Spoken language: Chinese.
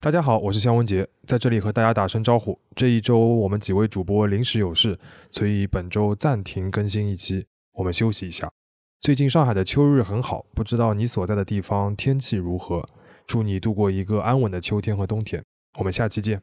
大家好，我是肖文杰，在这里和大家打声招呼。这一周我们几位主播临时有事，所以本周暂停更新一期，我们休息一下。最近上海的秋日很好，不知道你所在的地方天气如何？祝你度过一个安稳的秋天和冬天。我们下期见。